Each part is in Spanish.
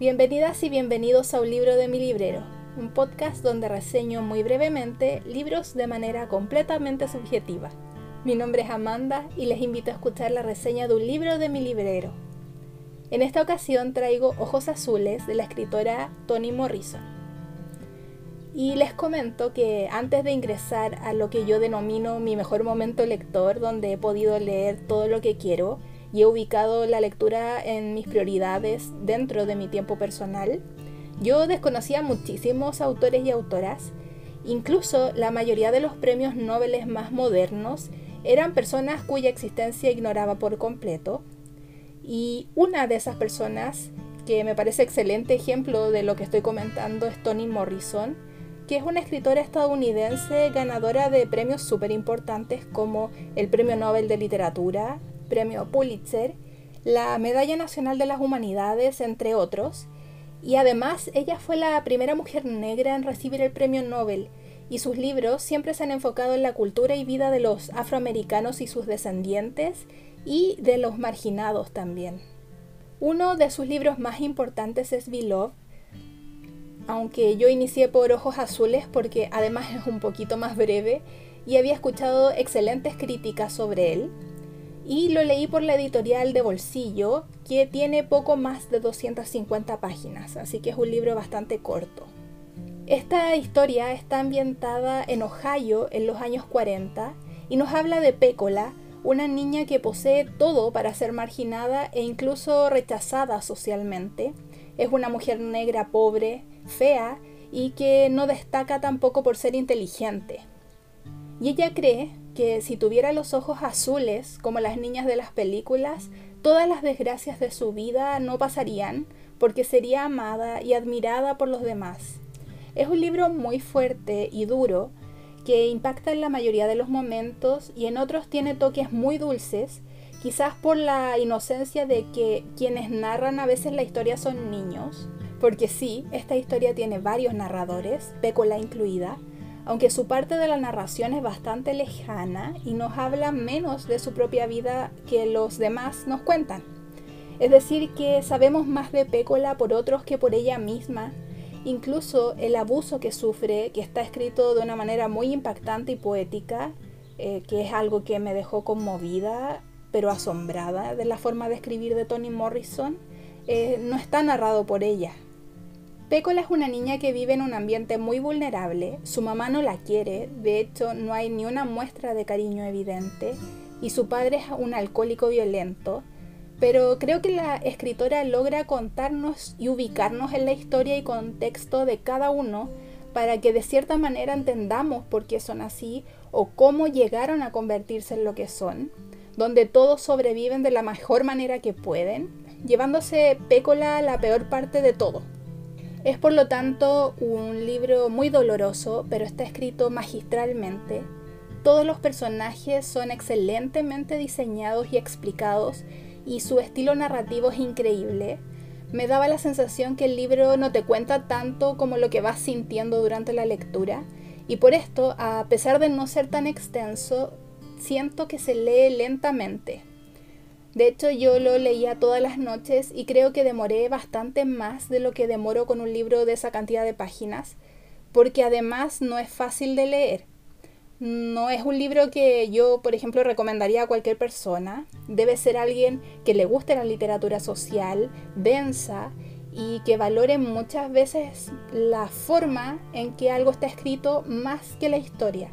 Bienvenidas y bienvenidos a Un libro de mi librero, un podcast donde reseño muy brevemente libros de manera completamente subjetiva. Mi nombre es Amanda y les invito a escuchar la reseña de un libro de mi librero. En esta ocasión traigo Ojos Azules de la escritora Toni Morrison. Y les comento que antes de ingresar a lo que yo denomino mi mejor momento lector, donde he podido leer todo lo que quiero, y he ubicado la lectura en mis prioridades dentro de mi tiempo personal. Yo desconocía muchísimos autores y autoras, incluso la mayoría de los premios Nobel más modernos eran personas cuya existencia ignoraba por completo. Y una de esas personas, que me parece excelente ejemplo de lo que estoy comentando, es Toni Morrison, que es una escritora estadounidense ganadora de premios súper importantes como el Premio Nobel de Literatura, Premio Pulitzer, la Medalla Nacional de las Humanidades, entre otros, y además ella fue la primera mujer negra en recibir el Premio Nobel, y sus libros siempre se han enfocado en la cultura y vida de los afroamericanos y sus descendientes, y de los marginados también. Uno de sus libros más importantes es Beloved, aunque yo inicié por Ojos Azules porque además es un poquito más breve y había escuchado excelentes críticas sobre él y lo leí por la editorial de Bolsillo, que tiene poco más de 250 páginas, así que es un libro bastante corto. Esta historia está ambientada en Ohio en los años 40 y nos habla de Pécola, una niña que posee todo para ser marginada e incluso rechazada socialmente. Es una mujer negra pobre, fea y que no destaca tampoco por ser inteligente. Y ella cree que si tuviera los ojos azules, como las niñas de las películas, todas las desgracias de su vida no pasarían, porque sería amada y admirada por los demás. Es un libro muy fuerte y duro, que impacta en la mayoría de los momentos y en otros tiene toques muy dulces, quizás por la inocencia de que quienes narran a veces la historia son niños, porque sí, esta historia tiene varios narradores, Pécola incluida, aunque su parte de la narración es bastante lejana y nos habla menos de su propia vida que los demás nos cuentan. Es decir, que sabemos más de Pécola por otros que por ella misma. Incluso el abuso que sufre, que está escrito de una manera muy impactante y poética, eh, que es algo que me dejó conmovida, pero asombrada de la forma de escribir de Toni Morrison, eh, no está narrado por ella, Pécola es una niña que vive en un ambiente muy vulnerable, su mamá no la quiere, de hecho no hay ni una muestra de cariño evidente, y su padre es un alcohólico violento, pero creo que la escritora logra contarnos y ubicarnos en la historia y contexto de cada uno para que de cierta manera entendamos por qué son así o cómo llegaron a convertirse en lo que son, donde todos sobreviven de la mejor manera que pueden, llevándose Pécola la peor parte de todo. Es por lo tanto un libro muy doloroso, pero está escrito magistralmente. Todos los personajes son excelentemente diseñados y explicados y su estilo narrativo es increíble. Me daba la sensación que el libro no te cuenta tanto como lo que vas sintiendo durante la lectura y por esto, a pesar de no ser tan extenso, siento que se lee lentamente. De hecho, yo lo leía todas las noches y creo que demoré bastante más de lo que demoro con un libro de esa cantidad de páginas, porque además no es fácil de leer. No es un libro que yo, por ejemplo, recomendaría a cualquier persona. Debe ser alguien que le guste la literatura social, densa y que valore muchas veces la forma en que algo está escrito más que la historia.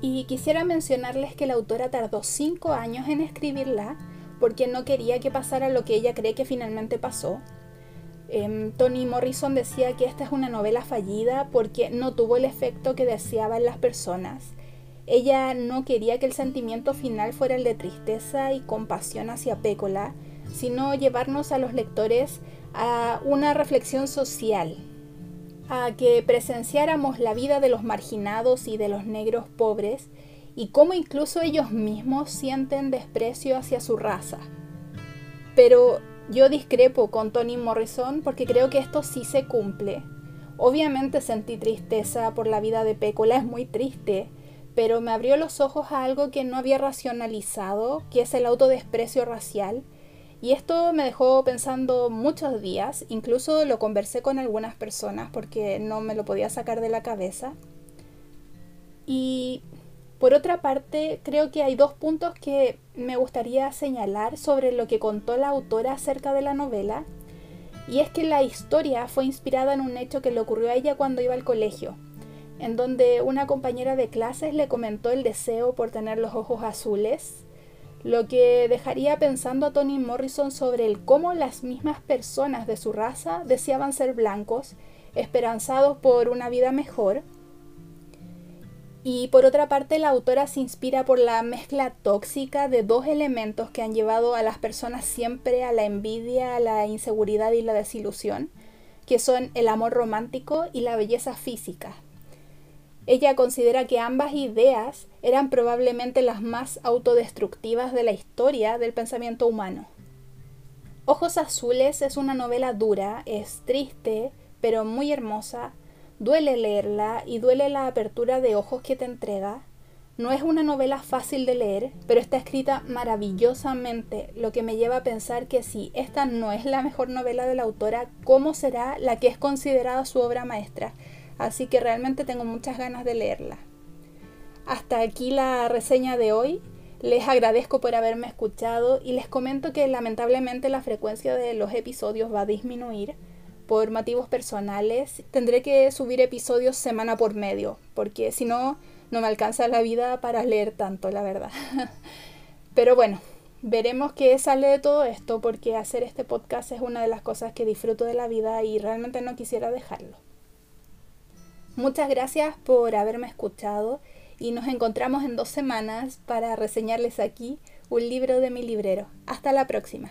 Y quisiera mencionarles que la autora tardó cinco años en escribirla porque no quería que pasara lo que ella cree que finalmente pasó. Em, Toni Morrison decía que esta es una novela fallida porque no tuvo el efecto que deseaban las personas. Ella no quería que el sentimiento final fuera el de tristeza y compasión hacia Pécola, sino llevarnos a los lectores a una reflexión social, a que presenciáramos la vida de los marginados y de los negros pobres y cómo incluso ellos mismos sienten desprecio hacia su raza. Pero yo discrepo con Toni Morrison porque creo que esto sí se cumple. Obviamente sentí tristeza por la vida de Pécola, es muy triste, pero me abrió los ojos a algo que no había racionalizado, que es el autodesprecio racial, Y esto me dejó pensando muchos días, incluso lo conversé con algunas personas porque no me lo podía sacar de la cabeza. Y por otra parte, creo que hay dos puntos que me gustaría señalar sobre lo que contó la autora acerca de la novela. Y es que la historia fue inspirada en un hecho que le ocurrió a ella cuando iba al colegio, en donde una compañera de clases le comentó el deseo por tener los ojos azules, lo que dejaría pensando a Toni Morrison sobre el cómo las mismas personas de su raza deseaban ser blancos, esperanzados por una vida mejor, y por otra parte, la autora se inspira por la mezcla tóxica de dos elementos que han llevado a las personas siempre a la envidia, a la inseguridad y la desilusión, que son el amor romántico y la belleza física. Ella considera que ambas ideas eran probablemente las más autodestructivas de la historia del pensamiento humano. Ojos Azules es una novela dura, es triste, pero muy hermosa, Duele leerla y duele la apertura de ojos que te entrega. No es una novela fácil de leer, pero está escrita maravillosamente, lo que me lleva a pensar que si esta no es la mejor novela de la autora, ¿cómo será la que es considerada su obra maestra? Así que realmente tengo muchas ganas de leerla. Hasta aquí la reseña de hoy. Les agradezco por haberme escuchado y les comento que lamentablemente la frecuencia de los episodios va a disminuir por motivos personales, tendré que subir episodios semana por medio, porque si no, no me alcanza la vida para leer tanto, la verdad. Pero bueno, veremos qué sale de todo esto, porque hacer este podcast es una de las cosas que disfruto de la vida y realmente no quisiera dejarlo. Muchas gracias por haberme escuchado y nos encontramos en dos semanas para reseñarles aquí un libro de mi librero. Hasta la próxima.